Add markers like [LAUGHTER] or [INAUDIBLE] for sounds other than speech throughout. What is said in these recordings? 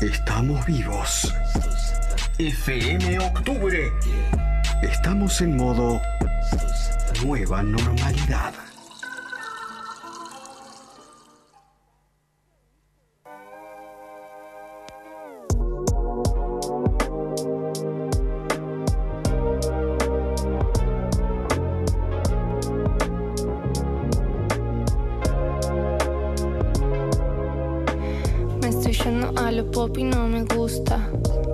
Estamos vivos. FM Octubre. Estamos en modo nueva normalidad. Me estoy yendo a lo pop y no me gusta.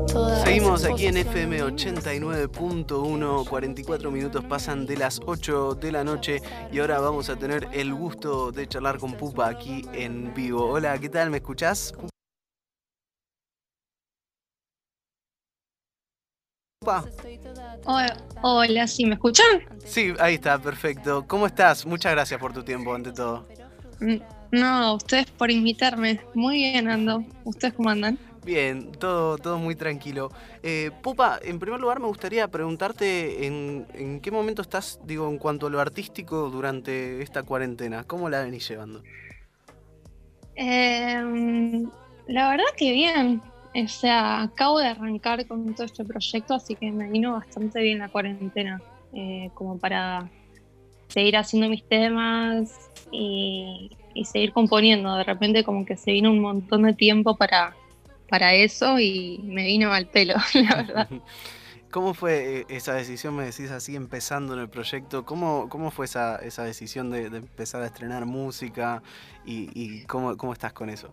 Toda Seguimos aquí en FM de 89.1, 44 minutos pasan de las 8 de la noche y ahora vamos a tener el gusto de charlar con Pupa aquí en vivo. Hola, ¿qué tal? ¿Me escuchás? Pupa. Hola, ¿sí me escuchan? Sí, ahí está, perfecto. ¿Cómo estás? Muchas gracias por tu tiempo, ante todo. No, ustedes por invitarme. Muy bien ando. ¿Ustedes cómo andan? Bien, todo, todo muy tranquilo. Eh, Pupa, en primer lugar me gustaría preguntarte en, en qué momento estás, digo, en cuanto a lo artístico durante esta cuarentena. ¿Cómo la venís llevando? Em, la verdad que bien. O sea, acabo de arrancar con todo este proyecto, así que me vino bastante bien la cuarentena. eh, como para seguir haciendo mis temas y, y seguir componiendo. De repente como que se vino un montón de tiempo para, para eso y me vino al pelo, [LAUGHS] la verdad. [LAUGHS] ¿Cómo fue eh, esa decisión, me decís así, empezando en el proyecto? ¿Cómo, cómo fue esa, esa decisión de, de empezar a estrenar música y, y cómo, cómo estás con eso?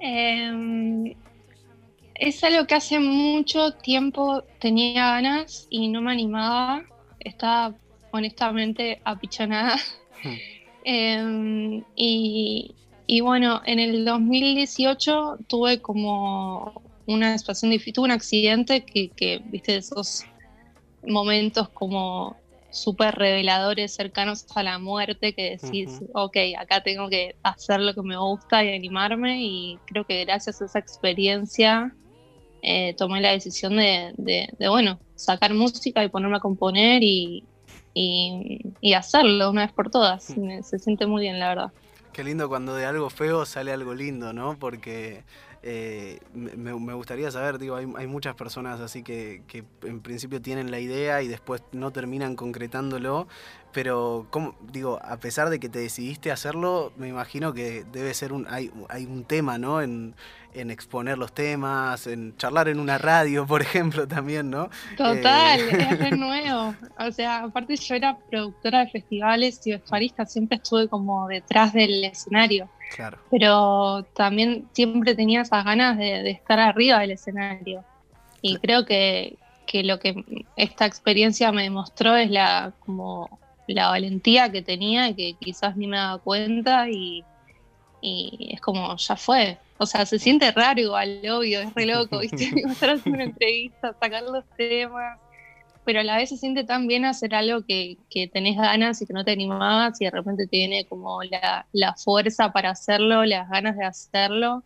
Eh, es algo que hace mucho tiempo tenía ganas y no me animaba. Estaba honestamente apichonada. [LAUGHS] Eh, y, y bueno, en el 2018 tuve como una situación difícil, tuve un accidente que, que viste, esos momentos como súper reveladores cercanos a la muerte que decís, Ujú. ok, acá tengo que hacer lo que me gusta y animarme y creo que gracias a esa experiencia eh, tomé la decisión de, de- de, bueno, sacar música y ponerme a componer y, y, y hacerlo una vez por todas. Me- Se siente muy bien, la verdad. Qué lindo cuando de algo feo sale algo lindo, ¿no? Porque eh, me, me gustaría saber, digo, hay, hay muchas personas así que, que en principio tienen la idea y después no terminan concretándolo, pero ¿cómo, digo, a pesar de que te decidiste hacerlo, me imagino que debe ser un, hay, hay un tema, ¿no? En, en exponer los temas, en charlar en una radio, por ejemplo, también, ¿no? Total, Eh. es [LAUGHS] nuevo. O sea, aparte yo era productora de festivales y vestuarista, siempre estuve como detrás del escenario, Claro. pero también siempre tenía esas ganas de, de estar arriba del escenario. Y creo que, que lo que esta experiencia me demostró es la como la valentía que tenía y que quizás ni me daba cuenta y, y es como, ya fue. O sea, se siente raro igual, obvio, es re loco, ¿viste? [LAUGHS] [LAUGHS] Estar haciendo una entrevista, sacar los temas, pero a la vez se siente tan bien hacer algo que, que tenés ganas y que no te animabas y de repente te viene como la, la fuerza para hacerlo, las ganas de hacerlo.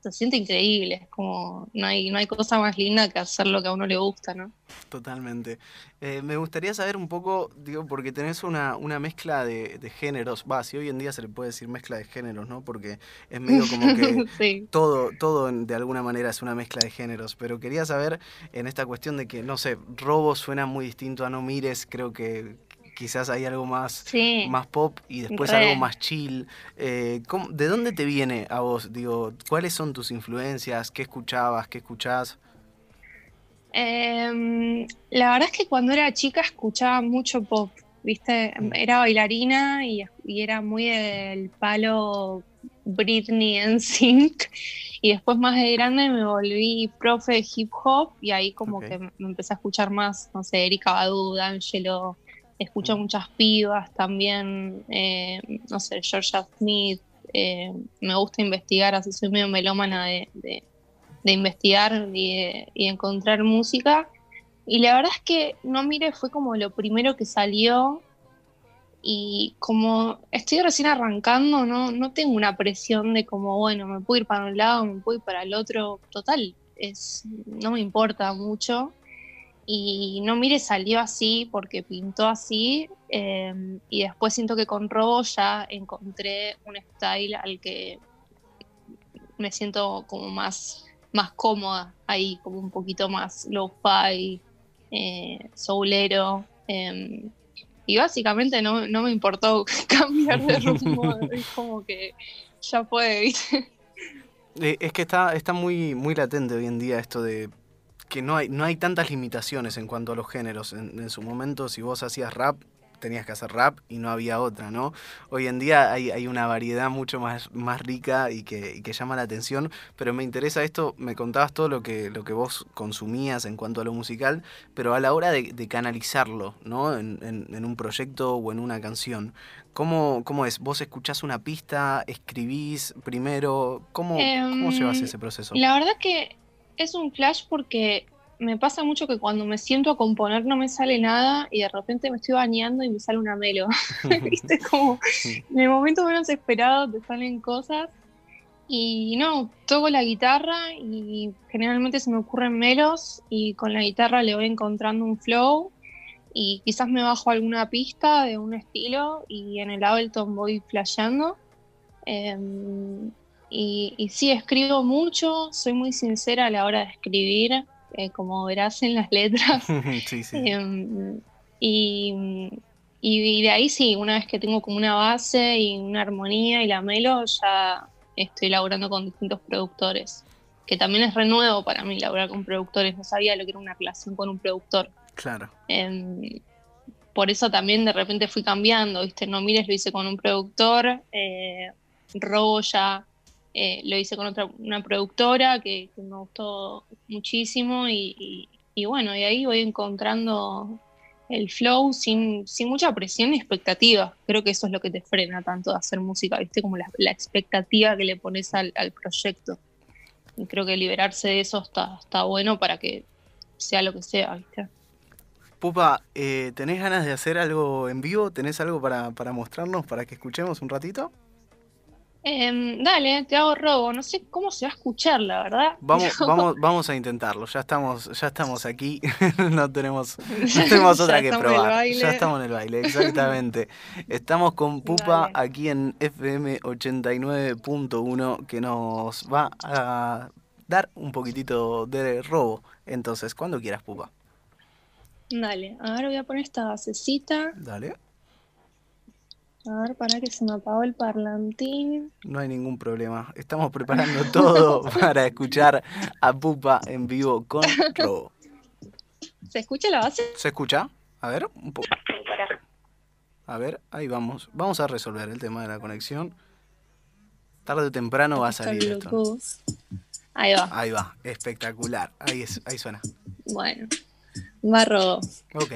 Se siente increíble, es como, no hay, no hay cosa más linda que hacer lo que a uno le gusta, ¿no? Totalmente. Eh, me gustaría saber un poco, digo, porque tenés una, una mezcla de, de géneros, va, si hoy en día se le puede decir mezcla de géneros, ¿no? Porque es medio como que [LAUGHS] sí. todo, todo de alguna manera es una mezcla de géneros, pero quería saber en esta cuestión de que, no sé, robo suena muy distinto a no mires, creo que quizás hay algo más, Sí. más pop y después Re. algo más chill. Eh, ¿cómo- ¿De dónde te viene a vos? Digo, ¿cuáles son tus influencias? ¿Qué escuchabas? ¿Qué escuchás? Em, la verdad es que cuando era chica escuchaba mucho pop, ¿viste? Era bailarina y, y era muy del palo Britney en [LAUGHS] sync. Y después más de grande me volví profe de hip hop y ahí como que me empecé a escuchar más, no sé, Erika Badu, D'Angelo, escucho Mm. muchas pibas también, eh, no sé, Georgia Smith. eh, me gusta investigar, así soy medio melómana de- de, de investigar y, de- y encontrar música. Y la verdad es que No Mire fue como lo primero que salió. Y como estoy recién arrancando, no, no tengo una presión de como, bueno, me puedo ir para un lado, me puedo ir para el otro. Total, es, no me importa mucho. Y No Mire salió así porque pintó así. eh, y después siento que con Robo ya encontré un style al que me siento como más, más cómoda ahí, como un poquito más low-fi, eh, soulero. Em, y básicamente no, no, me importó [LAUGHS] cambiar de rumbo, [LAUGHS] es como que ya fue, ¿viste? Eh, es que está, está muy, muy latente hoy en día esto de que no hay, no hay tantas limitaciones en cuanto a los géneros. En, su momento, si vos hacías rap, tenías que hacer rap y no había otra, ¿no? Hoy en día hay, hay una variedad mucho más, más rica y que, que, llama la atención, pero me interesa esto, me contabas todo lo que, lo que vos consumías en cuanto a lo musical, pero a la hora de, canalizarlo, ¿no? En, en, un proyecto o en una canción, ¿cómo, cómo es? ¿Vos escuchás una pista, escribís primero? ¿Cómo, ¿Cómo llevas em, ese proceso? La verdad que es un flash porque me pasa mucho que cuando me siento a componer no me sale nada y de repente me estoy bañando y me sale una melo. [LAUGHS] [LAUGHS] ¿Viste? Como en el momento menos esperado te salen cosas. Y no, toco la guitarra y generalmente se me ocurren melos y con la guitarra le voy encontrando un flow y quizás me bajo alguna pista de un estilo y en el Ableton voy flasheando. Em, y, y sí, escribo mucho, soy muy sincera a la hora de escribir eh, como verás en las letras. [LAUGHS] Em, y, y, de ahí sí, una vez que tengo como una base y una armonía y la melo, ya estoy laburando con distintos productores. Que también es renuevo para mí laburar con productores. No sabía lo que era una relación con un productor. Claro. Em, por eso también de repente fui cambiando, ¿viste? No mires, lo hice con un productor, eh, Robo ya eh, lo hice con otra, una productora que, me gustó muchísimo y, bueno, y ahí voy encontrando el flow sin, mucha presión y expectativa. Creo que eso es lo que te frena tanto de hacer música, ¿viste? Como la, expectativa que le pones al, proyecto. Y creo que liberarse de eso está, está bueno para que sea lo que sea, ¿viste? Pupa, eh, ¿tenés ganas de hacer algo en vivo? ¿Tenés algo para, para mostrarnos, para que escuchemos un ratito? Em, dale, te hago robo. No sé cómo se va a escuchar, la verdad. [LAUGHS] Vamos, vamos, vamos a intentarlo. Ya estamos, ya estamos aquí. [LAUGHS] no tenemos, [LAUGHS] tenemos otra que probar. Ya estamos en el baile, exactamente. estamos con Pupa aquí en FM 89.1 que nos va a dar un poquitito de robo. Entonces, cuando quieras, Pupa. Dale, ahora voy a poner esta basecita. Dale. A ver, para que se me apagó el parlantín. No hay ningún problema. Estamos preparando todo [LAUGHS] para escuchar a Pupa en vivo con Robo. ¿Se escucha la base? ¿Se escucha? A ver, un poco. A ver, ahí vamos. Vamos a resolver el tema de la conexión. Tarde o temprano va a salir esto. Ahí va. Ahí va, espectacular. Ahí, es, ahí suena. Bueno, va Robo. Ok.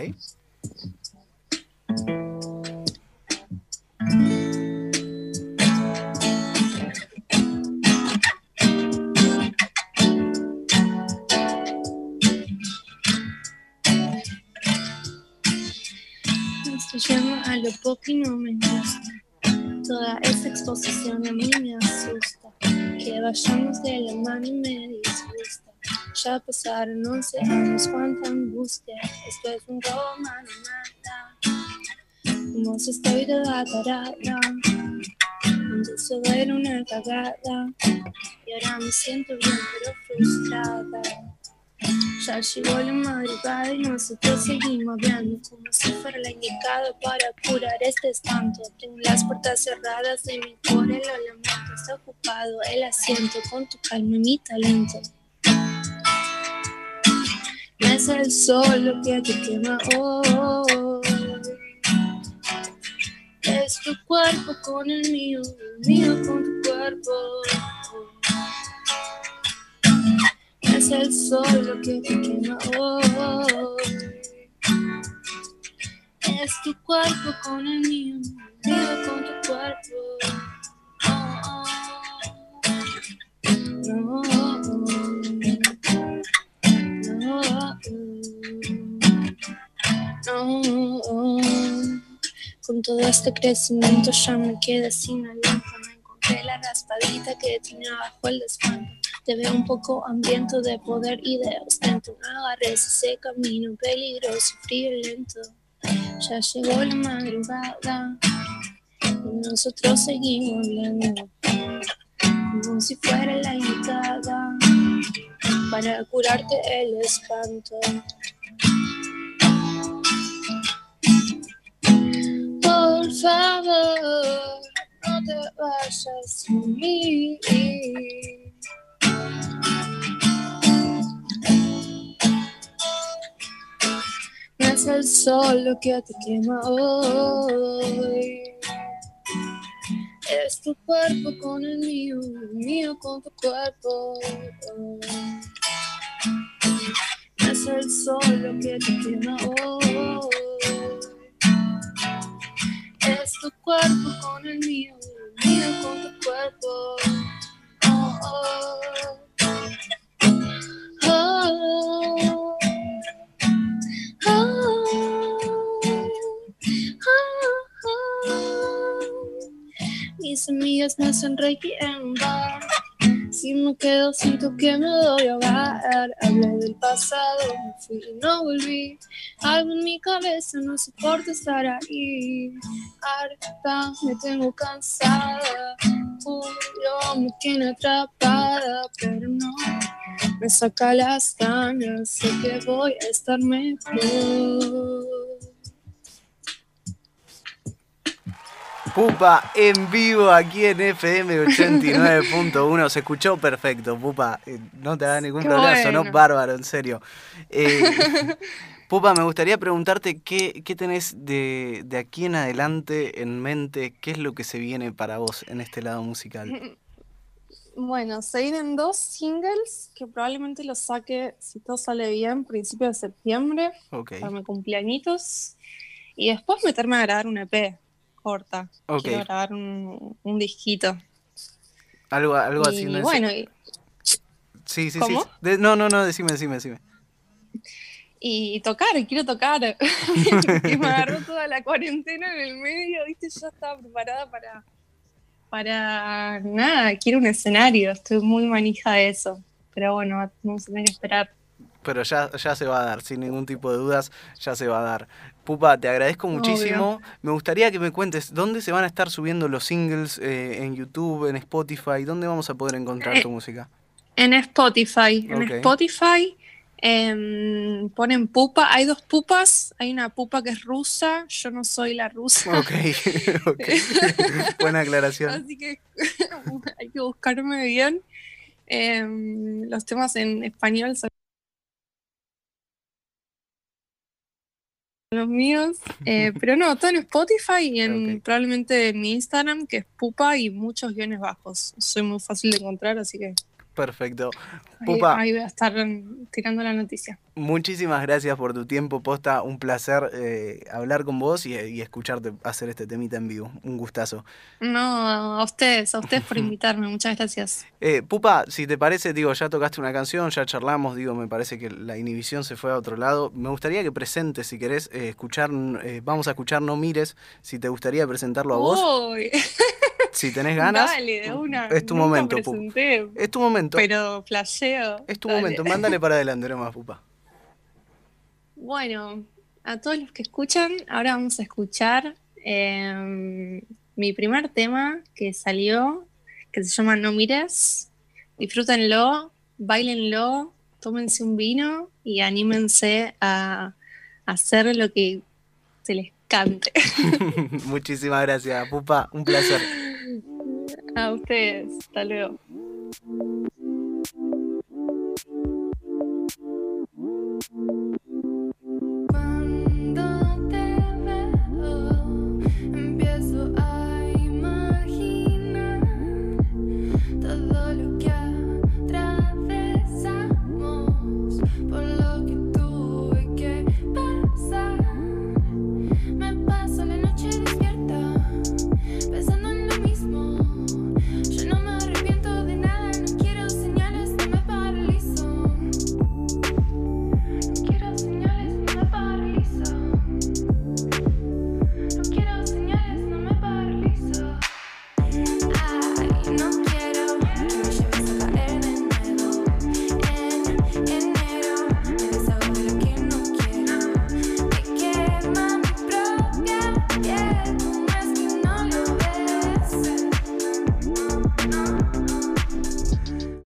Lo poco y no me gusta. Toda esa exposición a mí me asusta. Que vayamos de la mano me disgusta. Ya pasaron 11 años, cuánta angustia. Esto es un robo, mano, nada. No se estoy de la tarada. Antes era una cagada. Y ahora me siento bien, pero frustrada. Ya llegó la madrugada y nosotros seguimos viendo como si fuera la indicada para curar este espanto. Tengo las puertas cerradas de mi core, lo lamento. Está ocupado el asiento con tu calma y mi talento. No es el sol lo que te quema hoy. Es tu cuerpo con el mío, el mío con tu cuerpo. El sol lo que te quema hoy. Es tu cuerpo con el mío, mío con tu cuerpo. No, no, no. Con todo este crecimiento ya me quedé sin aliento. No encontré la raspadita que tenía bajo el descuento. Te veo un poco hambriento de poder y de ostento. No agarres ese camino peligroso, frío y lento. Ya llegó la madrugada y nosotros seguimos hablando. como si fuera la indicada para curarte el espanto. Por favor, no te vayas a mí. Es el sol lo que te quema hoy. Es tu cuerpo con el mío, el mío con tu cuerpo. Es el sol lo que te quema hoy. Es tu cuerpo con el mío, el mío con tu cuerpo. Oh. Oh. Mis amigas me bar. Si me quedo, siento que me doy a ahogar. Hablé del pasado, me fui y no volví. Algo en mi cabeza no soporta estar ahí. Harta, me tengo cansada. Julio me tiene atrapada, pero no me saca las ganas. Sé que voy a estar mejor. Pupa en vivo aquí en FM 89.1. Se escuchó perfecto, Pupa. Eh, No te da ningún Qué problema, sonó bueno. bárbaro, en serio. Eh, [LAUGHS] Pupa, me gustaría preguntarte qué, qué tenés de, de aquí en adelante en mente, qué es lo que se viene para vos en este lado musical. [LAUGHS] Bueno, se vienen dos singles que probablemente los saque, si todo sale bien, principio de septiembre, Ok, para mi cumpleañitos. Y después meterme a grabar un EP corta. Quiero grabar un, un disquito. algo, algo así. ¿no? bueno, y, sí, sí, sí. ¿cómo? De- no, no, no, decime, decime, decime. y tocar, quiero tocar. [LAUGHS] que me agarró toda la cuarentena en el medio, ¿viste? Yo estaba preparada para, para nada, quiero un escenario. Estoy muy manija de eso. Pero bueno, vamos a tener que esperar. Pero ya, ya se va a dar, sin ningún tipo de dudas, ya se va a dar. Pupa, te agradezco muchísimo. Me gustaría que me cuentes dónde se van a estar subiendo los singles eh, en YouTube, en Spotify, dónde vamos a poder encontrar tu música. En Spotify, en. Spotify em, ponen pupa, hay dos pupas, hay una pupa que es rusa, yo no soy la rusa, Ok, [LAUGHS] ok. [LAUGHS] Buena aclaración. así que [LAUGHS] hay que buscarme bien. Em, los temas en español son los míos, eh, [LAUGHS] pero no, todo en Spotify y en probablemente en mi Instagram, que es pupa y muchos guiones bajos. Soy muy fácil de encontrar, así que Perfecto. ahí, Pupa, ahí voy a estar tirando la noticia. muchísimas gracias por tu tiempo, posta. Un placer eh, hablar con vos y, y escucharte hacer este temita en vivo. Un gustazo. No, a ustedes, a ustedes por [LAUGHS] invitarme, muchas gracias. Eh, Pupa, si te parece, digo, ya tocaste una canción, ya charlamos, digo, me parece que la inhibición se fue a otro lado. Me gustaría que presentes, si querés, eh, escuchar, eh, vamos a escuchar No Mires, si te gustaría presentarlo a vos, Uy, [LAUGHS] si tenés ganas. Dale, de una. Es tu Nunca momento, Pupa. presenté, Es tu momento, pero flasheo. es tu Dale. momento, mándale para adelante nomás, Pupa. Bueno, a todos los que escuchan, ahora vamos a escuchar em, mi primer tema que salió, que se llama No Mires. Disfrútenlo, bailenlo, tómense un vino y anímense a hacer lo que se les cante. [LAUGHS] Muchísimas gracias, Pupa, un placer. [LAUGHS] A ustedes. Hasta luego.